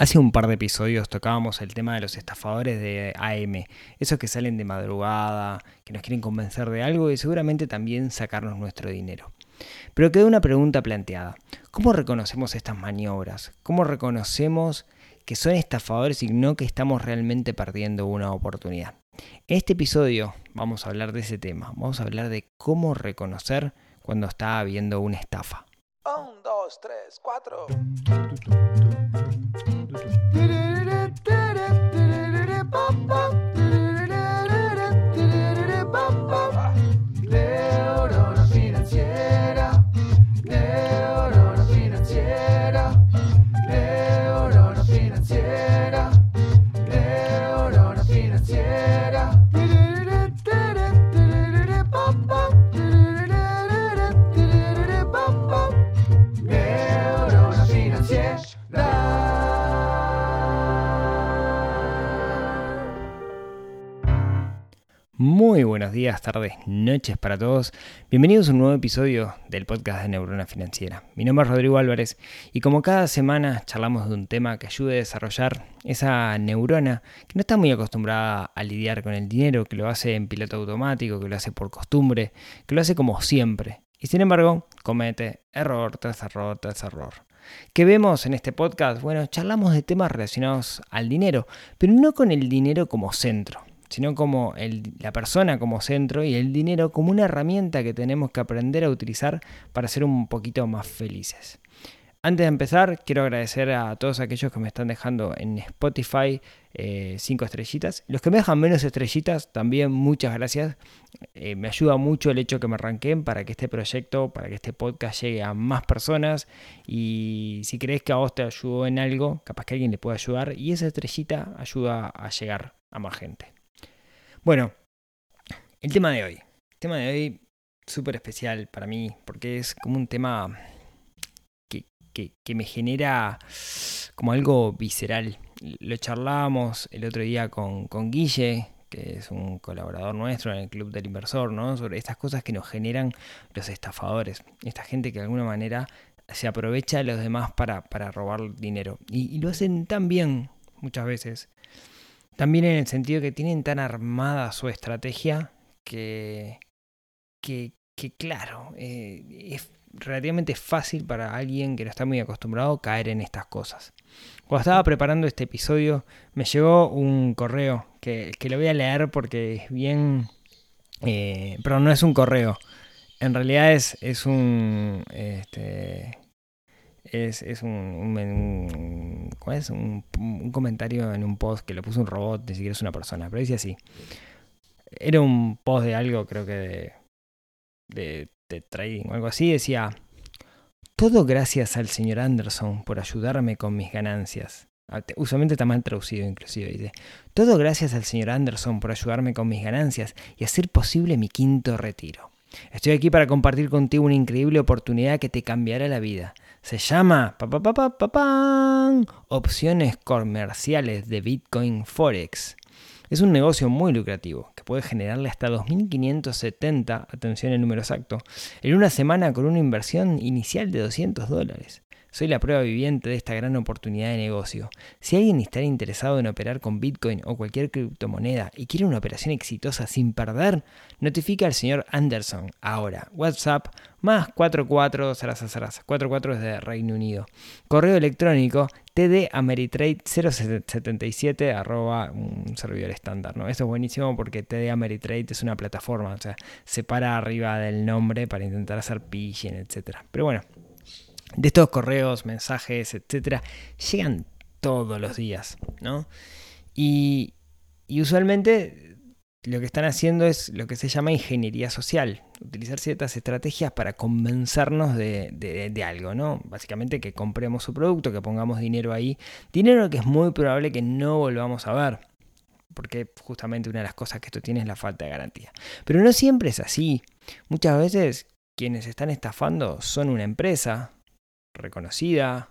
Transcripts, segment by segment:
Hace un par de episodios tocábamos el tema de los estafadores de AM, esos que salen de madrugada, que nos quieren convencer de algo y seguramente también sacarnos nuestro dinero. Pero quedó una pregunta planteada. ¿Cómo reconocemos estas maniobras? ¿Cómo reconocemos que son estafadores y no que estamos realmente perdiendo una oportunidad? En este episodio vamos a hablar de ese tema. Vamos a hablar de cómo reconocer cuando está habiendo una estafa. Un, dos, tres, cuatro. Tardes, noches para todos. Bienvenidos a un nuevo episodio del podcast de Neurona Financiera. Mi nombre es Rodrigo Álvarez y como cada semana charlamos de un tema que ayude a desarrollar esa neurona que no está muy acostumbrada a lidiar con el dinero, que lo hace en piloto automático, que lo hace por costumbre, que lo hace como siempre. Y sin embargo, comete error tras error tras error. ¿Qué vemos en este podcast? Bueno, charlamos de temas relacionados al dinero, pero no con el dinero como centro sino como la persona como centro y el dinero como una herramienta que tenemos que aprender a utilizar para ser un poquito más felices. Antes de empezar, quiero agradecer a todos aquellos que me están dejando en Spotify eh, cinco estrellitas. Los que me dejan menos estrellitas, también muchas gracias. Eh, me ayuda mucho el hecho que me arranquen para que este proyecto, para que este podcast llegue a más personas. Y si crees que a vos te ayudó en algo, capaz que alguien le puede ayudar. Y esa estrellita ayuda a llegar a más gente. Bueno, el tema de hoy. El tema de hoy súper especial para mí porque es como un tema que, me genera como algo visceral. Lo charlábamos el otro día con, con Guille, que es un colaborador nuestro en el Club del Inversor, ¿no? Sobre estas cosas que nos generan los estafadores. Esta gente que de alguna manera se aprovecha de los demás para, para robar dinero. Y, lo hacen tan bien muchas veces también en el sentido que tienen tan armada su estrategia que, que, claro, eh, es relativamente fácil para alguien que no está muy acostumbrado caer en estas cosas. Cuando estaba preparando este episodio me llegó un correo que, que lo voy a leer porque es bien... Eh, pero no es un correo. En realidad es, es un... Este, es, un, un, es? Un, comentario en un post que lo puso un robot, ni siquiera es una persona, pero dice así. Era un post de algo, creo que de, de, trading o algo así. Decía, todo gracias al señor Anderson por ayudarme con mis ganancias. Ah, usualmente está mal traducido inclusive. Dice, todo gracias al señor Anderson por ayudarme con mis ganancias y hacer posible mi quinto retiro. Estoy aquí para compartir contigo una increíble oportunidad que te cambiará la vida. Se llama opciones comerciales de Bitcoin Forex. Es un negocio muy lucrativo que puede generarle hasta 2.570, atención el número exacto, en una semana con una inversión inicial de 200 dólares. Soy la prueba viviente de esta gran oportunidad de negocio. Si alguien está interesado en operar con Bitcoin o cualquier criptomoneda y quiere una operación exitosa sin perder, notifica al señor Anderson ahora. WhatsApp más 44 44 es de Reino Unido. Correo electrónico tdameritrade077 arroba un servidor estándar. ¿no? Esto es buenísimo porque TD Ameritrade es una plataforma, o sea, se para arriba del nombre para intentar hacer phishing, etc. Pero bueno, de estos correos, mensajes, etcétera, llegan todos los días, ¿no? Y, usualmente lo que están haciendo es lo que se llama ingeniería social, utilizar ciertas estrategias para convencernos de, algo, ¿no? Básicamente que compremos su producto, que pongamos dinero ahí, dinero que es muy probable que no volvamos a ver, porque justamente una de las cosas que esto tiene es la falta de garantía. Pero no siempre es así. Muchas veces quienes están estafando son una empresa, reconocida,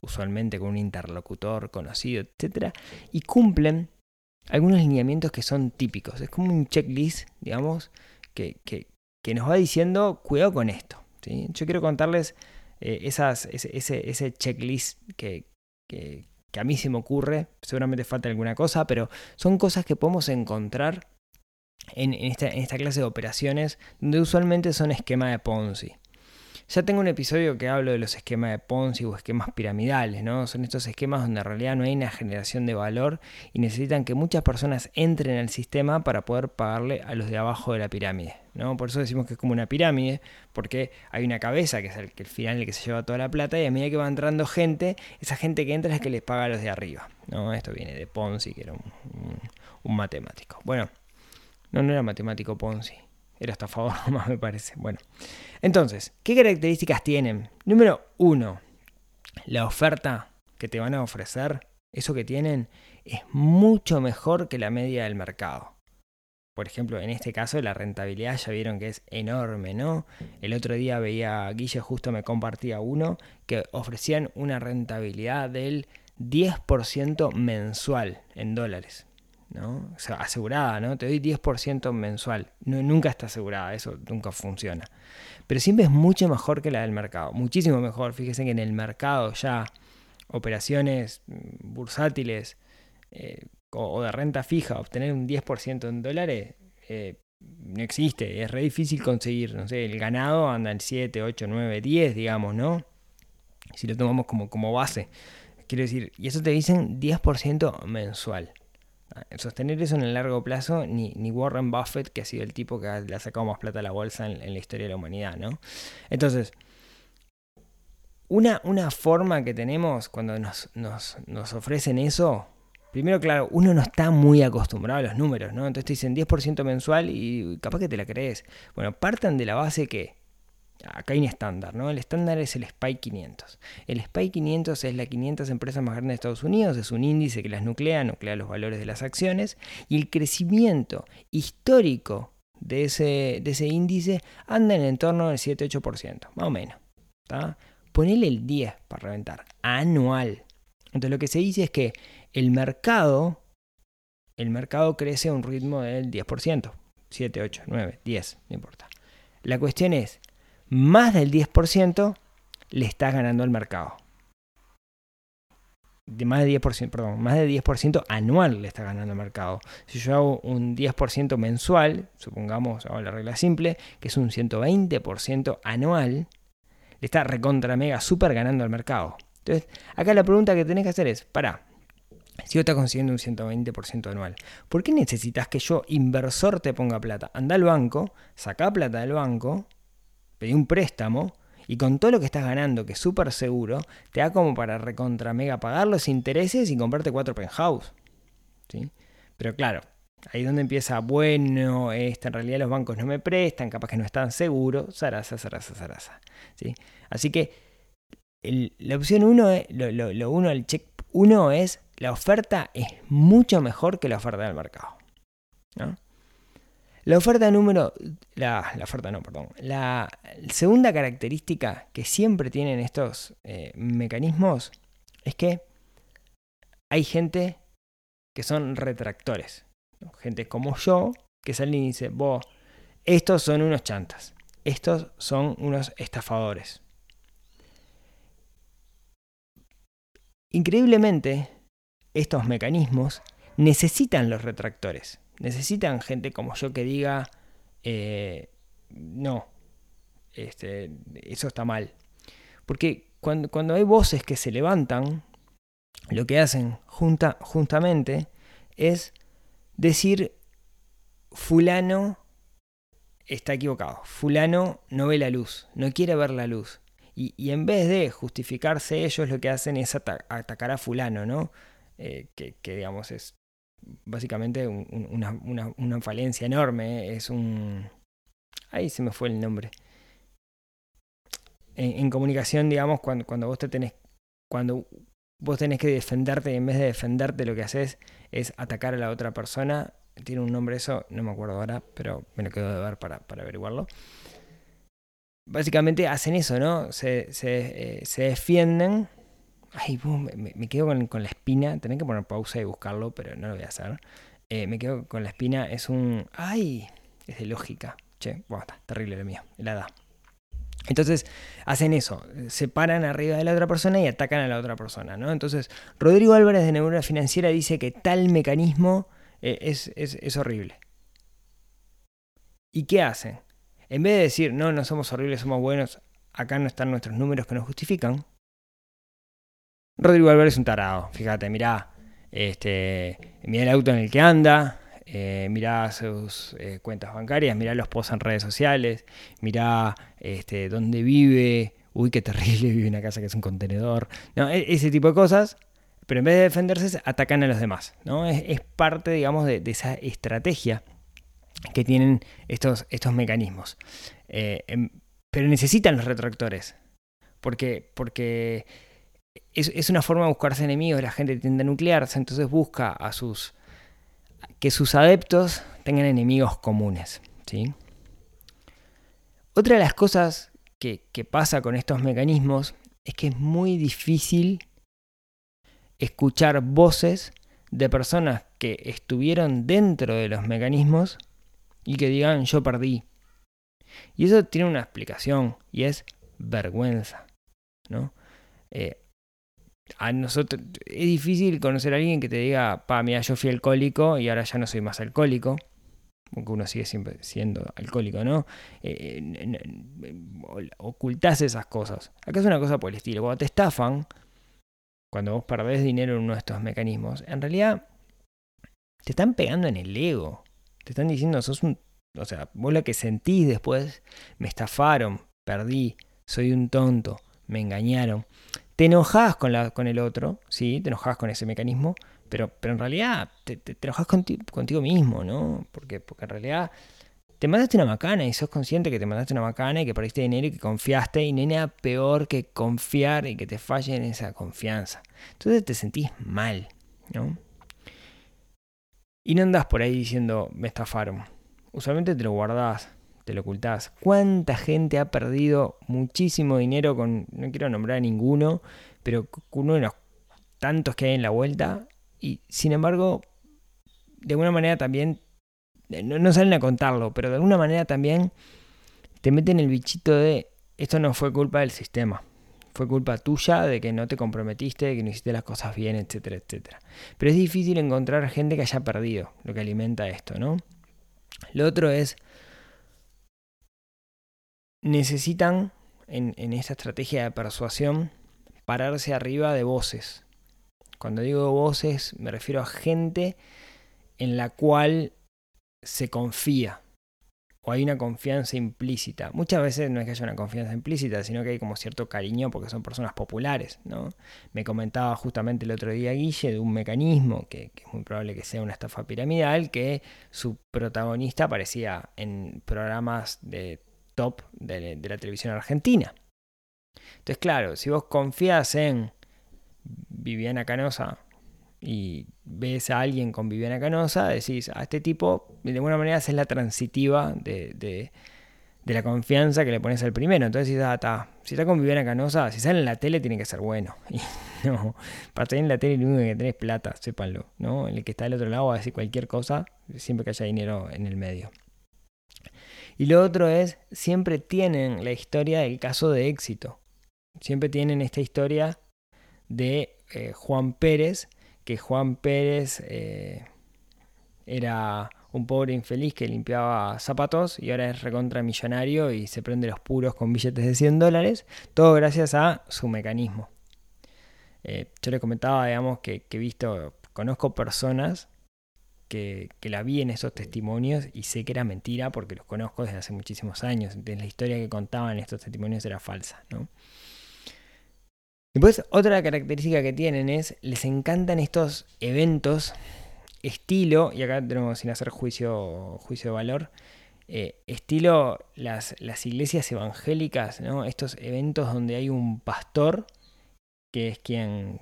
usualmente con un interlocutor conocido, etc. Y cumplen algunos lineamientos que son típicos. Es como un checklist, digamos, que, que, nos va diciendo, cuidado con esto. ¿sí? Yo quiero contarles eh, esas, ese, ese, checklist que, que, que a mí se me ocurre, seguramente falta alguna cosa, pero son cosas que podemos encontrar en, esta, en esta clase de operaciones, donde usualmente son esquema de Ponzi. Ya tengo un episodio que hablo de los esquemas de Ponzi o esquemas piramidales, ¿no? Son estos esquemas donde en realidad no hay una generación de valor y necesitan que muchas personas entren al sistema para poder pagarle a los de abajo de la pirámide, ¿no? Por eso decimos que es como una pirámide, porque hay una cabeza que es el, final el que se lleva toda la plata y a medida que va entrando gente, esa gente que entra es que les paga a los de arriba, ¿no? Esto viene de Ponzi, que era un matemático. Bueno, no, no era matemático Ponzi. Era estafador nomás, me parece. Bueno, entonces, ¿qué características tienen? Número uno, la oferta que te van a ofrecer, eso que tienen, es mucho mejor que la media del mercado. Por ejemplo, en este caso la rentabilidad ya vieron que es enorme, ¿no? El otro día veía, Guille justo me compartía uno, que ofrecían una rentabilidad del 10% mensual en dólares. ¿No? O sea, asegurada, ¿no? Te doy 10% mensual. No, nunca está asegurada, eso nunca funciona. Pero siempre es mucho mejor que la del mercado, muchísimo mejor. Fíjese que en el mercado ya operaciones mm, bursátiles eh, o, de renta fija, obtener un 10% en dólares, eh, no existe, es re difícil conseguir, no sé, el ganado anda en 7, 8, 9, 10, digamos, ¿no? Si lo tomamos como, como base. Quiero decir, y eso te dicen 10% mensual. Sostener eso en el largo plazo, ni, Warren Buffett, que ha sido el tipo que le ha sacado más plata a la bolsa en, la historia de la humanidad, ¿no? Entonces, una, una forma que tenemos cuando nos, nos, ofrecen eso, primero, claro, uno no está muy acostumbrado a los números, ¿no? Entonces te dicen 10% mensual y capaz que te la crees. Bueno, partan de la base que acá hay un estándar, ¿no? El estándar es el SPY 500. El SPY 500 es la 500 empresas más grandes de Estados Unidos, es un índice que las nuclea, nuclea los valores de las acciones y el crecimiento histórico de ese, de ese índice anda en el entorno del 7-8%, más o menos. Ponele el 10 para reventar, anual. Entonces lo que se dice es que el mercado, el mercado crece a un ritmo del 10%, 7, 8, 9, 10, no importa. La cuestión es, más del 10% le estás ganando al mercado. De más de 10%, perdón, más de 10% anual le está ganando al mercado. Si yo hago un 10% mensual, supongamos, hago la regla simple, que es un 120% anual, le está recontra mega super ganando al mercado. Entonces, acá la pregunta que tenés que hacer es, para, si vos estás consiguiendo un 120% anual, ¿por qué necesitas que yo, inversor, te ponga plata? Anda al banco, saca plata del banco, pedí un préstamo y con todo lo que estás ganando, que es súper seguro, te da como para recontra mega pagar los intereses y comprarte cuatro penthouse. ¿sí? Pero claro, ahí donde empieza, bueno, esta, en realidad los bancos no me prestan, capaz que no están seguros, zaraza, zaraza, zaraza. ¿sí? Así que la opción 1, lo, lo, uno, el check 1 es, la oferta es mucho mejor que la oferta del mercado. ¿no? La oferta número. La, oferta no, perdón. La segunda característica que siempre tienen estos eh, mecanismos es que hay gente que son retractores. Gente como yo que sale y dice: estos son unos chantas. Estos son unos estafadores. Increíblemente, estos mecanismos necesitan los retractores necesitan gente como yo que diga, eh, no, este, eso está mal. Porque cuando, cuando, hay voces que se levantan, lo que hacen junta, juntamente es decir, fulano está equivocado, fulano no ve la luz, no quiere ver la luz. Y, en vez de justificarse ellos, lo que hacen es atacar a fulano, ¿no? Eh, que, que, digamos es básicamente una, falencia enorme. Es un... Ahí se me fue el nombre. En, comunicación, digamos, cuando, cuando vos te tenés... Cuando vos tenés que defenderte y en vez de defenderte lo que haces es atacar a la otra persona. Tiene un nombre eso, no me acuerdo ahora, pero me lo quedo de ver para, averiguarlo. Básicamente hacen eso, ¿no? Se, se, eh, se defienden Ay, me, quedo con, la espina. Tenés que poner pausa y buscarlo, pero no lo voy a hacer. Eh, me quedo con la espina. Es un. ¡Ay! Es de lógica. Che, bueno, está terrible lo mío. La edad. Entonces hacen eso, se paran arriba de la otra persona y atacan a la otra persona. ¿no? Entonces Rodrigo Álvarez de Neurona Financiera dice que tal mecanismo eh, es, es horrible. ¿Y qué hacen? En vez de decir, no, no somos horribles, somos buenos, acá no están nuestros números que nos justifican, Rodrigo Álvarez es un tarado. Fíjate, mirá, este, mirá el auto en el que anda, eh, mirá sus eh, cuentas bancarias, mirá los posts en redes sociales, mirá este, dónde vive, uy, qué terrible, vive en una casa que es un contenedor. No, e, ese tipo de cosas, pero en vez de defenderse, atacan a los demás. ¿no? Es, parte, digamos, de, esa estrategia que tienen estos, estos mecanismos. Eh, em, pero necesitan los retractores. Porque, porque es, una forma de buscarse enemigos, la gente tiende a nuclearse, entonces busca a sus que sus adeptos tengan enemigos comunes. ¿sí? Otra de las cosas que, que pasa con estos mecanismos es que es muy difícil escuchar voces de personas que estuvieron dentro de los mecanismos y que digan yo perdí. Y eso tiene una explicación y es vergüenza. ¿no? Eh, a nosotros es difícil conocer a alguien que te diga, pa, mira, yo fui alcohólico y ahora ya no soy más alcohólico. Aunque uno sigue siempre siendo alcohólico, ¿no? Eh, ocultás esas cosas. Acá es una cosa por el estilo. Cuando te estafan, cuando vos perdés dinero en uno de estos mecanismos, en realidad te están pegando en el ego. Te están diciendo, sos un. O sea, vos lo que sentís después, me estafaron, perdí, soy un tonto, me engañaron te enojas con, el otro, ¿sí? Te enojas con ese mecanismo, pero, pero en realidad te, te, enojas contigo mismo, ¿no? Porque, porque en realidad te mandaste una macana y sos consciente que te mandaste una macana y que perdiste dinero y que confiaste y no hay nada peor que confiar y que te falle en esa confianza. Entonces te sentís mal, ¿no? Y no andás por ahí diciendo me estafaron. Usualmente te lo guardás te lo ocultás. ¿Cuánta gente ha perdido muchísimo dinero con, no quiero nombrar a ninguno, pero uno de los tantos que hay en la vuelta? Y sin embargo, de alguna manera también, no, salen a contarlo, pero de alguna manera también te meten el bichito de, esto no fue culpa del sistema. Fue culpa tuya de que no te comprometiste, de que no hiciste las cosas bien, etcétera, etcétera. Pero es difícil encontrar gente que haya perdido, lo que alimenta esto, ¿no? Lo otro es necesitan en, esta estrategia de persuasión pararse arriba de voces. Cuando digo voces me refiero a gente en la cual se confía o hay una confianza implícita. Muchas veces no es que haya una confianza implícita, sino que hay como cierto cariño porque son personas populares. ¿no? Me comentaba justamente el otro día Guille de un mecanismo que, que, es muy probable que sea una estafa piramidal, que su protagonista aparecía en programas de top de, la televisión argentina. Entonces, claro, si vos confías en Viviana Canosa y ves a alguien con Viviana Canosa, decís, a este tipo, de alguna manera es la transitiva de, la confianza que le pones al primero. Entonces, si está, si está con Viviana Canosa, si sale en la tele, tiene que ser bueno. Y no, para salir en la tele, lo único que tenés es plata, sépanlo. ¿no? El que está del otro lado va a decir cualquier cosa, siempre que haya dinero en el medio. Y lo otro es, siempre tienen la historia del caso de éxito. Siempre tienen esta historia de eh, Juan Pérez, que Juan Pérez eh, era un pobre infeliz que limpiaba zapatos y ahora es recontra millonario y se prende los puros con billetes de 100 dólares, todo gracias a su mecanismo. Eh, yo le comentaba, digamos, que, que he visto, conozco personas que, la vi en esos testimonios y sé que era mentira porque los conozco desde hace muchísimos años. Entonces la historia que contaban estos testimonios era falsa. ¿no? Después, otra característica que tienen es, les encantan estos eventos, estilo, y acá tenemos sin hacer juicio, juicio de valor, eh, estilo las, las, iglesias evangélicas, ¿no? estos eventos donde hay un pastor que es quien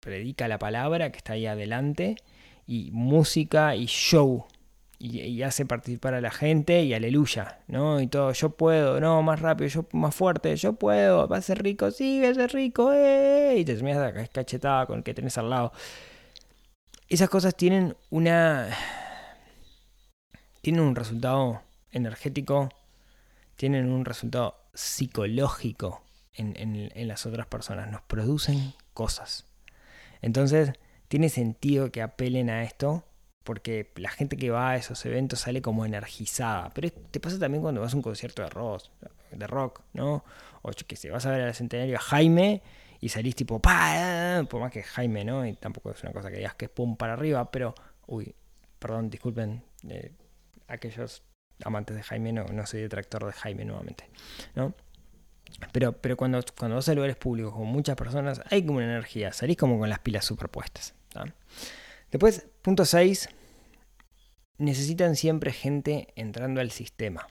predica la palabra, que está ahí adelante, y música y show. Y, hace participar a la gente y aleluya, ¿no? Y todo, yo puedo, no, más rápido, yo más fuerte, yo puedo, va a ser rico, sí, va a ser rico, ¡eh! Y te terminas cachetada con el que tenés al lado. Esas cosas tienen una. tienen un resultado energético tienen un resultado psicológico en, las otras personas, nos producen cosas. Entonces, tiene sentido que apelen a esto porque la gente que va a esos eventos sale como energizada. Pero te pasa también cuando vas a un concierto de rock, de rock ¿no? O que sé, vas a ver al centenario a Jaime y salís tipo, ¡pa! Por más que Jaime, ¿no? Y tampoco es una cosa que digas que es pum para arriba, pero, uy, perdón, disculpen, eh, aquellos amantes de Jaime, no, no soy detractor de Jaime nuevamente, ¿no? Pero, pero cuando, cuando vas a lugares públicos con muchas personas, hay como una energía, salís como con las pilas superpuestas. Después, punto 6, necesitan siempre gente entrando al sistema.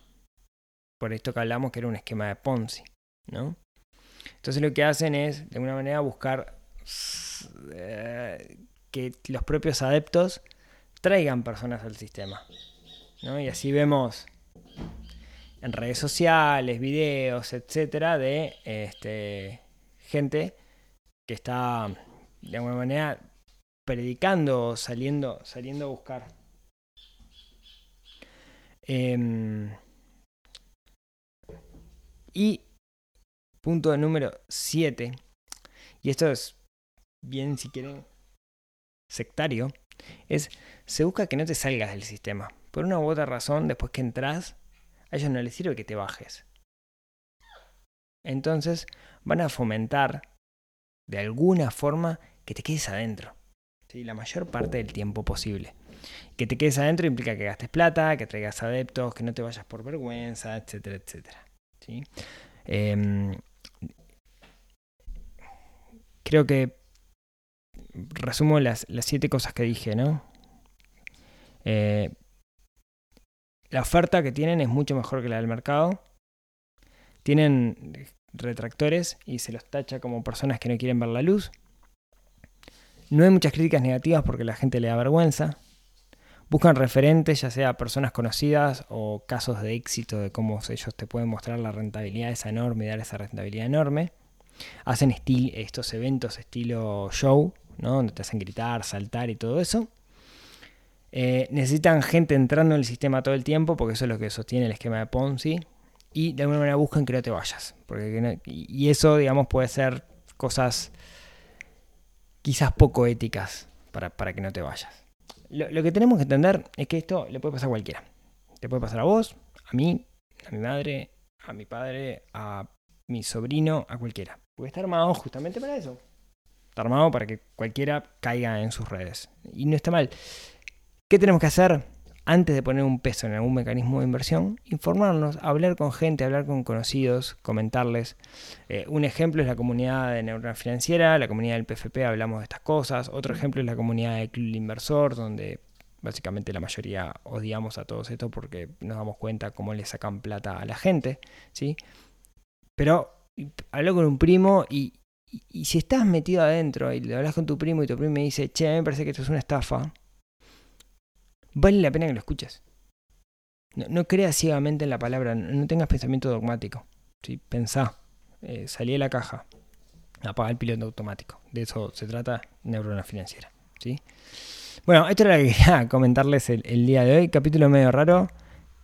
Por esto que hablamos que era un esquema de Ponzi. Entonces lo que hacen es, de alguna manera, buscar eh, que los propios adeptos traigan personas al sistema. Y así vemos en redes sociales, videos, etcétera, de este, gente que está de alguna manera predicando, saliendo, saliendo a buscar. Em, y punto número 7, y esto es bien si quieren sectario, es se busca que no te salgas del sistema. Por una u otra razón, después que entras, a ellos no les sirve que te bajes. Entonces van a fomentar de alguna forma que te quedes adentro. ¿sí? La mayor parte del tiempo posible. Que te quedes adentro implica que gastes plata, que traigas adeptos, que no te vayas por vergüenza, etcétera, etcétera. ¿sí? Em, creo que resumo las, las, siete cosas que dije, ¿no? Eh, la oferta que tienen es mucho mejor que la del mercado. Tienen retractores y se los tacha como personas que no quieren ver la luz. No hay muchas críticas negativas porque la gente le da vergüenza. Buscan referentes, ya sea personas conocidas o casos de éxito de cómo ellos te pueden mostrar la rentabilidad esa enorme y dar esa rentabilidad enorme. Hacen estos eventos estilo show, ¿no? donde te hacen gritar, saltar y todo eso. Eh, necesitan gente entrando en el sistema todo el tiempo, porque eso es lo que sostiene el esquema de Ponzi. Y de alguna manera buscan que no te vayas. Porque y eso, digamos, puede ser cosas quizás poco éticas para, para que no te vayas. Lo, lo, que tenemos que entender es que esto le puede pasar a cualquiera. Te puede pasar a vos, a mí, a mi madre, a mi padre, a mi sobrino, a cualquiera. Puede estar armado justamente para eso. Está armado para que cualquiera caiga en sus redes. Y no está mal. ¿Qué tenemos que hacer antes de poner un peso en algún mecanismo de inversión? Informarnos, hablar con gente, hablar con conocidos, comentarles. Eh, un ejemplo es la comunidad de Neurona Financiera, la comunidad del PFP, hablamos de estas cosas. Otro ejemplo es la comunidad de Club Inversor, donde básicamente la mayoría odiamos a todos esto porque nos damos cuenta cómo le sacan plata a la gente, ¿sí? Pero hablo con un primo y, y si estás metido adentro y le hablas con tu primo y tu primo me dice, che, me parece que esto es una estafa, vale la pena que lo escuches. No, creas ciegamente en la palabra, no, tengas pensamiento dogmático. ¿sí? Pensá, eh, salí de la caja, apaga el piloto automático. De eso se trata neurona financiera. ¿sí? Bueno, esto era lo que quería comentarles el, día de hoy. Capítulo medio raro.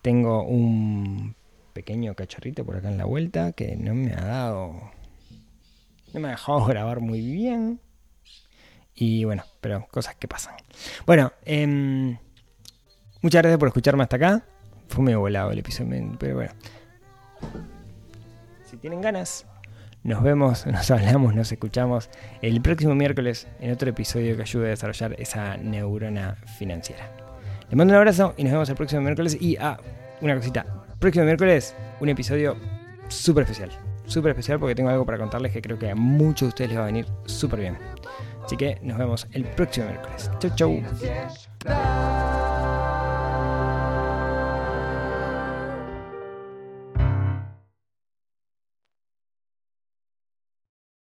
Tengo un pequeño cachorrito por acá en la vuelta que no me ha dado. No me ha dejado grabar muy bien. Y bueno, pero cosas que pasan. Bueno, eh, Muchas gracias por escucharme hasta acá. Fue medio volado el episodio, pero bueno. Si tienen ganas, nos vemos, nos hablamos, nos escuchamos el próximo miércoles en otro episodio que ayude a desarrollar esa neurona financiera. Les mando un abrazo y nos vemos el próximo miércoles. Y, ah, una cosita. Próximo miércoles, un episodio súper especial. Súper especial porque tengo algo para contarles que creo que a muchos de ustedes les va a venir súper bien. Así que nos vemos el próximo miércoles. Chau, chau.